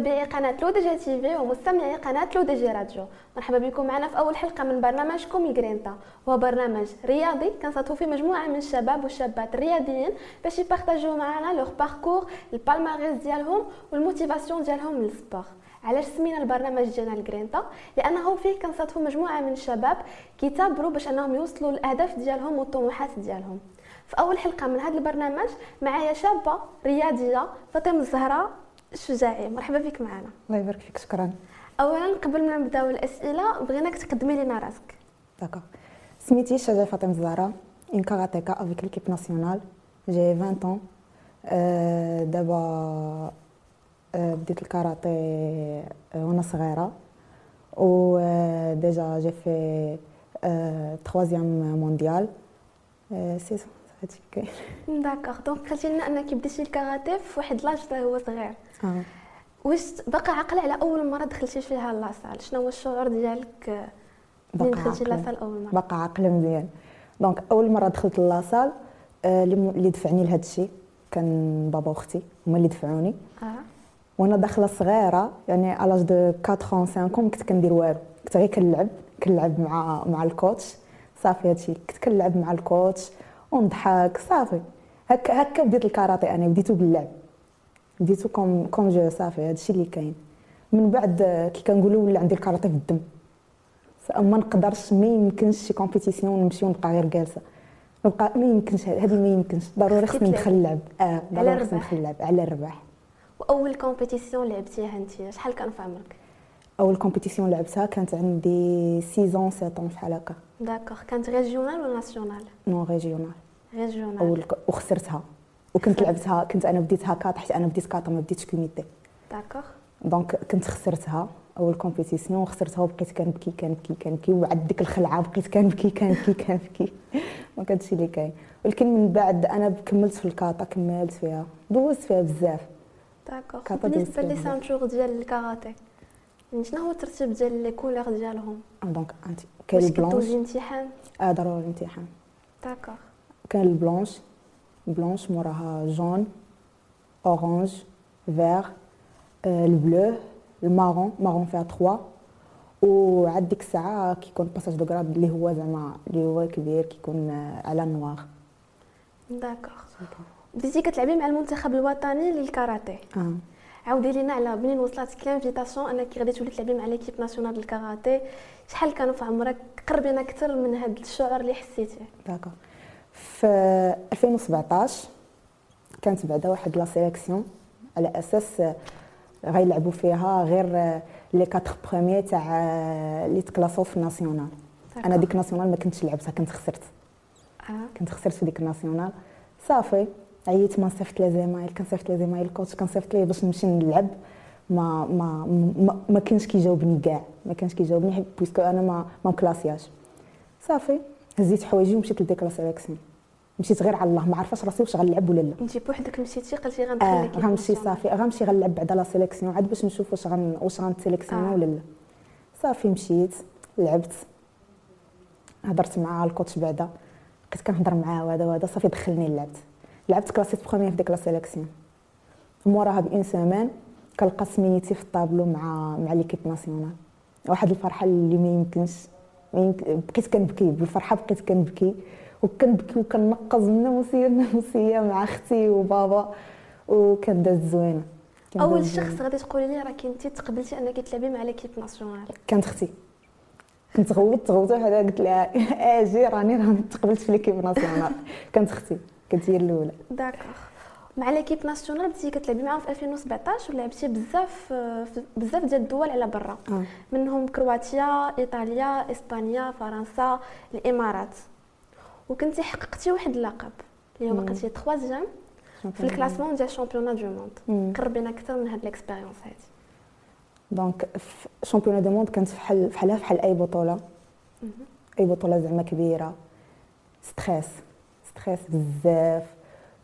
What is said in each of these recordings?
متابعي قناة L'ODJ TV ومستمعي قناة L'ODJ Radio. مرحبا بكم معنا في أول حلقة من برنامجكم الجرينتا وهو برنامج رياضي كنستاضفو فيه مجموعة من الشباب والشابات الرياضيين باش يبارطاجيو معنا leur parcours ال palmarès ديالهم وال motivation ديالهم لل sport علاش سمينا البرنامج ديالنا الجرينتا لأنه فيه كنستاضفوا مجموعة من الشباب كيثابروا باش أنهم يوصلوا للأهداف ديالهم والطموحات ديالهم. في أول حلقة من هذا البرنامج معايا شابة رياضية فاطمة الزهراء الشجاعي مرحبا بك معنا. الله يبارك فيك شكرا. اولا قبل ما نبداو الاسئله بغيناك تقدمي لنا رأسك. d'accord. سميتي الشجاعي فاطمة الزهراء une karatéka avec l'équipe nationale j'ai 20 ans دابا بديت الكاراتي وأنا صغيره و déjà j'ai fait troisième mondiale c'est هادشي كاين d'accord donc قلتي لنا أنك بديتي الكاراتيه في واحد l'âge هو صغير. واش باقا عاقله على أول مرة دخلتي فيها la salle؟ شنو هو الشعور ديالك؟ ملي دخلتي la salle أول مرة؟ باقا عاقله مزيان. donc أول مرة دخلت la salle آه، اللي دفعني لهذا الشيء كان بابا وأختي هما اللي دفعوني. آه. وأنا داخلة صغيرة يعني على de 4 5 كنت كندير والو. كنت غير كنلعب كنلعب مع مع ال coach صافي هادشي. كنت كنلعب مع ال coach ونضحك صافي. هكا هكا بديت الكاراتي أنا بديتو باللعب. بديتو comme comme jeu صافي هادشي اللي كاين. من بعد كي كنقولوا ولا عندي الكاراتي في الدم. ما نقدرش ما يمكنش شي compétition نمشي ونبقى غير جالسة. نبقى ما يمكنش هذه ما يمكنش. ضروري خصني ندخل اللعب آه ضروري خصني ندخل اللعب على الرباح وأول compétition لعبتيها أنت؟ شحال كان في عمرك؟ أول compétition لعبتها كانت عندي 6 7 طون شحال هكا. d'accord كانت régionale ولا nationale non régionale régionale أول وخسرتها. وكنت لعبتها كنت أنا بديتها كاتا حيت أنا بديت كاتا ما بديتش كوميتي. d'accord. donc كنت خسرتها أول compétition خسرتها وبقيت كنبكي كنبكي كنبكي وعاد ديك الخلعة بقيت كنبكي كنبكي كنبكي. ما كانش اللي كاين. ولكن من بعد أنا كملت في الكاتا كملت فيها. دوزت فيها بزاف. d'accord. بالنسبة لي ceintures ديال الكاراتيه يعني شنو هو الترتيب ديال les couleurs ديالهم؟ donc أنت كاين ال blanche امتحان آه ضروري امتحان d'accord. كاين ال blanche blanche موراها jaune orange verte ال bleue ال marron marron فيها 3 وعاد ديك الساعة كيكون passage de grade اللي هو زعما اللي هو كبير كيكون على ال noire d'accord بديتي كتلعبي مع المنتخب الوطني للكاراتيه آه عاودي لينا على منين وصلتك l'invitation انك غادي تولي تلعبي مع l'équipe nationale الكاراتيه شحال كانوا في عمرك قربينا أكثر من هذا الشعور اللي حسيتيه d'accord في 2017 كانت بعدا واحد la sélection على أساس غيلعبوا فيها غير les quatre premiers تاع اللي تكلاسو في ال national أنا ديك ال national ما كنتش لعبتها كنت خسرت. آه. كنت خسرت في ديك ال national صافي. عييت ما صيفط les emails كنصيفط les emails ال coach كنصيفط ليه باش نمشي نلعب. ما ما ما, ما كانش كيجاوبني كاع. ما كانش كيجاوبني puisque أنا ما ما مكلاسياش صافي. هزيت حوايجي ومشيت لديك sélection مشيت غير على الله ما عارفاش راسي واش غنلعب ولا لا. انت بوحدك مشيتي قلتي غندخل آه غنمشي صافي غنمشي غنلعب بعدا la sélection. عاد باش نشوف واش غن واش غنتسيليكسيونا آه. ولا لا. صافي مشيت لعبت. هضرت مع ال coach بعدا. بقيت كنهضر معاه وهذا وهذا. صافي دخلني لعبت لعبت كلاسيت première في ديك la sélection. موراها une semaine كنلقى سميتي في الطابلو مع مع l'équipe nationale. واحد الفرحة اللي ما يمكنش بقيت كنبكي بالفرحة بقيت كنبكي. وكنبكي وكنقز من ناموسيه لناموسيه مع أختي وبابا. وكانت زوينة أول. شخص غادي تقولي لي راك انت تقبلتي أنك تلعبي مع l'équipe nationale؟ كانت أختي. كنت غوت غوت وحده قلت لها آجي راني راني تقبلت في l'équipe nationale. كانت أختي كانت هي الأولى. d'accord. مع l'équipe nationale بديتي كتلعبي معاهم في 2017 ولعبتي بزاف بزاف ديال الدول على برا. آه. منهم كرواتيا إيطاليا إسبانيا فرنسا الإمارات. وكنتي حققتي واحد اللقب اللي هو. بقيتي troisième في ال classement ديال ال championnat du monde. قربينا أكثر من هاد l'expérience هادي. donc في championnat du monde كانت فحال بحالها بحال أي بطولة. أي بطولة زعما كبيرة. stress. stress بزاف.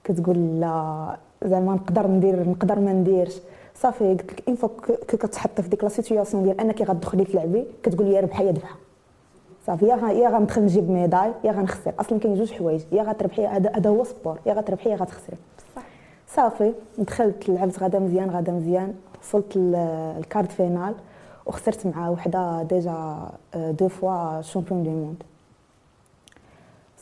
كتقول لا زعما نقدر ندير نقدر ما نديرش. صافي قلت لك fois que كتحط في ديك la situation ديال أنك غتدخلي تلعبي كتقول يا ربحه يا ذبحة. صافي يا يا غندخل نجيب médaille يا غنخسر. أصلا كاين جوج حوايج يا غتربحي هذا هو sport يا غتربحي يا غتخسري. صافي دخلت لعبت غدا مزيان غدا مزيان وصلت ال quart de finale وخسرت مع وحدة déjà deux fois championne du monde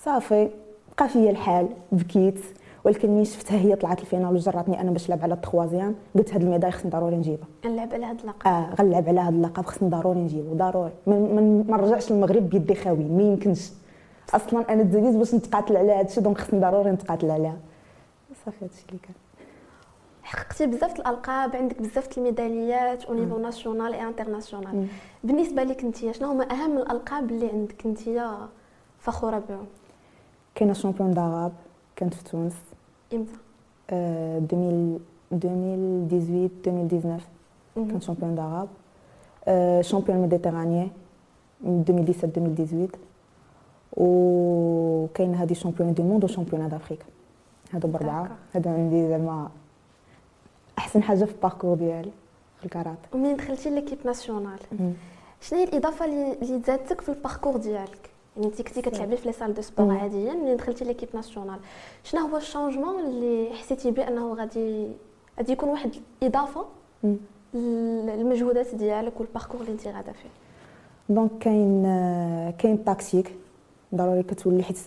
صافي بقى فيا الحال بكيت. ولكن ملي شفتها هي طلعت ال finale وجراتني أنا باش نلعب على ال troisième قلت هاد ال médaille خصني ضروري نجيبها. نلعب على هاد اللقب. آه غنلعب على هاد اللقب خصني ضروري نجيبو ضروري ما نرجعش للمغرب بيدي خاويين ما يمكنش. أصلا أنا تزيد باش نتقاتل على هادشي donc خصني ضروري نتقاتل عليها. صافي هادشي اللي كان. حققتي بزاف الألقاب عندك بزاف الميداليات au niveau national et international بالنسبة لك أنت شنو هما أهم الألقاب اللي عندك أنت فخورة بهم؟ كاينة championne d'arabe كانت في تونس. إمتى؟ 2018 2019 كانت championne d'arabe championne méditerranée 2017 2018 وكاين هذه championne du monde و championne d'Afrique هادو بربعة. هادو عندي زعما أحسن حاجة في ال parcours ديالي في الكاراتي. ومين دخلتي l'équipe nationale؟ شنو هي الإضافة اللي زادتك في ال parcours ديالك؟ يعني انت كنتي كتلعبي في les salles de sport عاديا ملي دخلتي l'équipe nationale شنو هو ال changement اللي حسيتي بانه غادي غادي يكون واحد الاضافه للمجهودات ديالك وال parcours اللي انت غاده فيه donc كاين كاين tactique ضروري كتولي حيت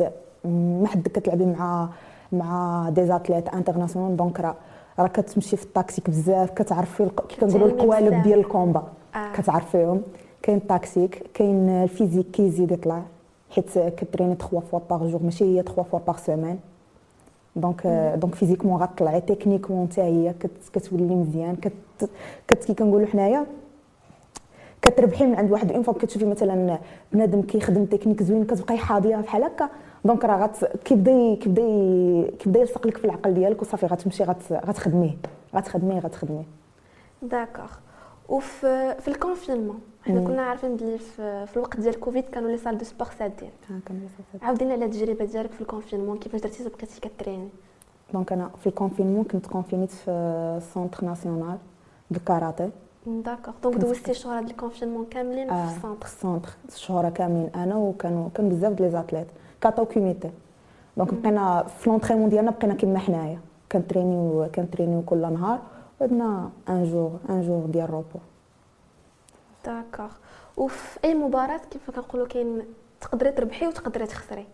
ما حد كتلعبي مع مع des athlètes internationales donc راه راه كتمشي في ال tactique بزاف كتعرفي كي كنقولوا القوالب ديال ال combat آه. كتعرفيهم كاين ال tactique كاين ال physique كيزيد يطلع حيت كتريني 3 fois par jour ماشي هي 3 fois par semaine. donc donc physiquement غطلعي techniquement حتى هي كتولي مزيان. كت كي كنقولوا حنايا كتربحي من عند واحد. une fois كتشوفي مثلا بنادم كيخدم تكنيك زوين كتبقاي حاضية بحال هكا donc راه غت كيبدا كيبدا كيبدا يلصق لك في العقل ديالك وصافي غتمشي غت غتخدميه غتخدميه غتخدميه. d'accord وفي في ال confinement حنا كنا عارفين بلي في, الوقت ديال كوفيد كانوا les salles de sport سادين. عاودينا على التجربة ديالك في ال confinement كيفاش درتي بقيتي كتريني؟ donc أنا في ال confinement كنت كونفينيت في سونتر ناسيونال دو كاراتي داكوغ. دونك دوزتي الشهور ديال ال confinement كاملين في السونتر السونتر الشهور كاملين أنا وكانوا كان بزاف ديال les athlètes kata kumité donc بقينا في l'entraînement ديالنا بقينا كيما حنايا. كنترينيو كنترينيو كل نهار. عندنا un jour un jour ديال روبو داكوغ. وفي أي مباراة كيف كنقولوا كاين تقدري تربحي وتقدري تخسري.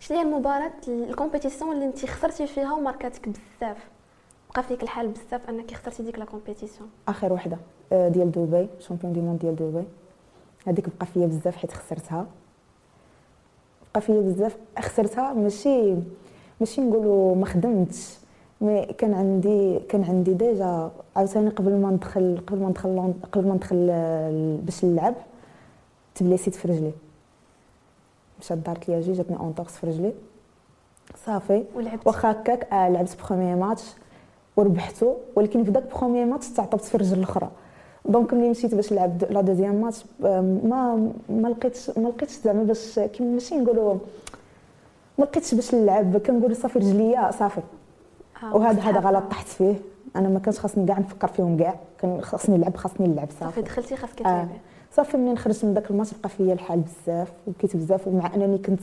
شنو هي المباراة ال compétition اللي انت خسرتي فيها وماركاتك بزاف؟ بقى فيك الحال بزاف أنك خسرتي ديك la compétition. آخر وحدة ديال دبي champion du monde ديال دبي. هذيك بقى فيا بزاف حيت خسرتها. بقى فيا بزاف خسرتها ماشي ماشي نقولوا ما خدمتش. mais كان عندي كان عندي déjà عاوتاني قبل ما ندخل قبل ما ندخل قبل ما ندخل باش نلعب تبليسيت في رجلي. مشات دارت ليا جي جاتني une entorse في رجلي. صافي. واخا هكاك آه لعبت premier match وربحتو ولكن في داك premier match تعطبت في الرجل الأخرى. donc ملي مشيت باش نلعب la deuxième match ما ما لقيتش ما لقيتش زعما باش كيما ماشي نقولوا ما لقيتش باش نلعب كنقول صافي رجليا صافي. وهذا هذا غلط طحت فيه. أنا ما كانش خاصني كاع نفكر فيهم كاع كان خاصني نلعب خاصني نلعب صافي. دخلتي خاصك تلعبي آه. صافي منين خرجت من داك الماتش؟ بقى فيا الحال بزاف وبكيت بزاف ومع أنني كنت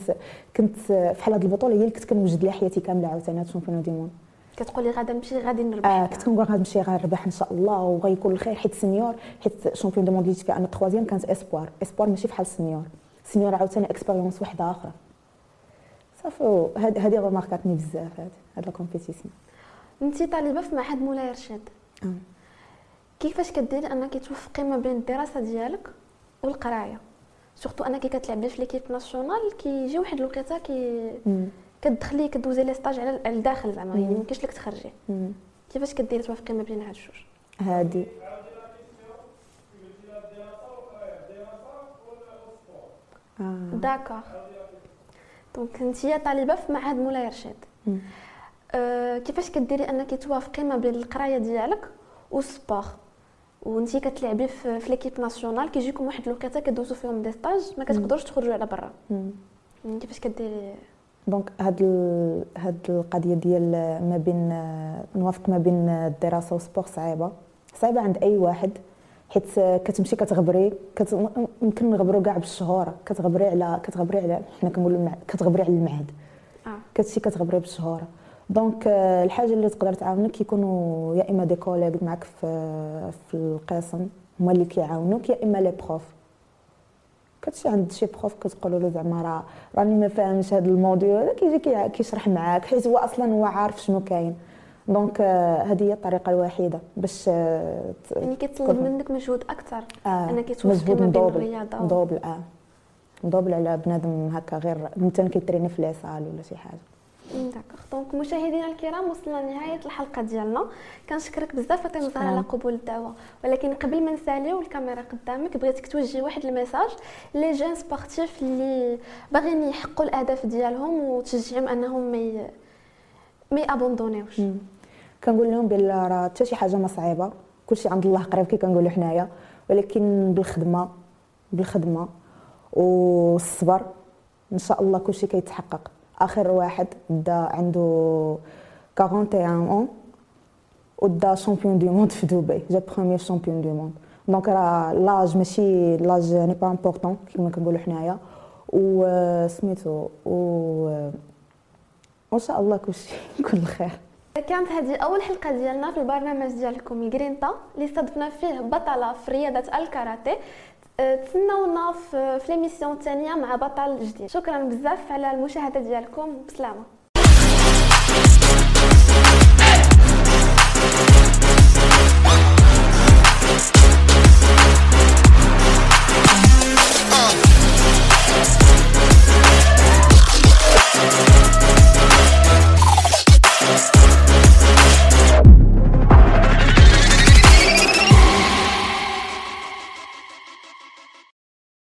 كنت فحال هذه البطولة هي اللي كنت كنوجد لها حياتي كاملة عاوتاني champion du monde. كتقولي غادا نمشي غادي نربح آه كنت كنقول غادي نمشي غنربح إن شاء الله وغيكون الخير. حيت senior حيت champion du monde اللي فيها أنا troisième كانت espoir espoir ماشي بحال senior. senior عاوتاني expérience وحدة آخرى. صافي هذه ماركاتني بزاف هاد هاد la compétition انت طالبه في معهد مولاي رشاد. آه. كيفاش كديري أنك توفقي ما بين الدراسة ديالك والقراية؟ surtout أنك كتلعبي في l'équipe nationale كيجي واحد الوقيتة كي كتدخلي كدوزي les stages على الداخل زعما يعني ميمكنش لك تخرجي. كيفاش كديري توافقي ما بين هاد الجوج هادي. آه. d'accord. donc انتيا طالبه في معهد مولاي رشاد. أه كيفاش كديري انك توافقي ما بين القرايه ديالك وال sport وانتي كتلعبي في, l'équipe nationale كيجيكم واحد الوقيته كدوزو فيهم des stages ما كتقدروش تخرجوا على برا. كيفاش كديري؟ donc هاد ال... هاد القضية ديال ما بين نوافق ما بين الدراسة وال sport صعيبة. صعيبة عند أي واحد حيت كتمشي كتغبري كت... يمكن نغبروا كاع بالشهور. كتغبري على كتغبري على حنا كنقولوا كتغبري على المعهد. آه. كتمشي كتغبري بالشهور. donc آه، الحاجة اللي تقدر تعاونك يكونوا يا إما des collègues معك في في القسم هما اللي كيعاونوك يا إما les profs كتمشي عند شي prof كتقول له زعما راه راني ما فاهمش هذا الموضوع هذا كيجي كيشرح معاك حيت هو أصلا هو عارف شنو كاين. donc آه، هذه هي الطريقة الوحيدة باش آه، يعني كيطلب منك مجهود أكثر آه انك توفقي ما بين الرياضة. مدوبل آه. مدوبل على بنادم هكا غير مثلا كيتريني في لي ولا شي حاجة. d'accord donc مشاهدينا الكرام وصلنا لنهاية الحلقة ديالنا. كنشكرك بزاف فاطمه زهره على قبول الدعوة. ولكن قبل ما نساليو الكاميرا قدامك بغيتك توجهي واحد ال message. les jeunes sportifs اللي باغيين يحققوا الأهداف ديالهم وتشجعهم أنهم ما ما يأبوندونيوش. كنقول لهم بلا راه حتى شي حاجة ما صعيبة. كلشي عند الله قريب كي كنقولوا حنايا. ولكن بالخدمة بالخدمة. والصبر. إن شاء الله كلشي كيتحقق. آخر واحد دا عنده 41 ans ودا champion du monde في دبي. جا premier champion du monde donc راه l'âge ماشي l'âge n'est pas important كيما كنقولوا حنايا و سميتو و وان شاء الله كلشي كل خير كانت هذه أول حلقة ديالنا في البرنامج ديالكم الجرينتا اللي استضفنا فيه بطلة في رياضة الكاراتيه. تسناونا في l'émission الثانية مع بطل جديد. شكرا بزاف على المشاهدة ديالكم. بسلامة.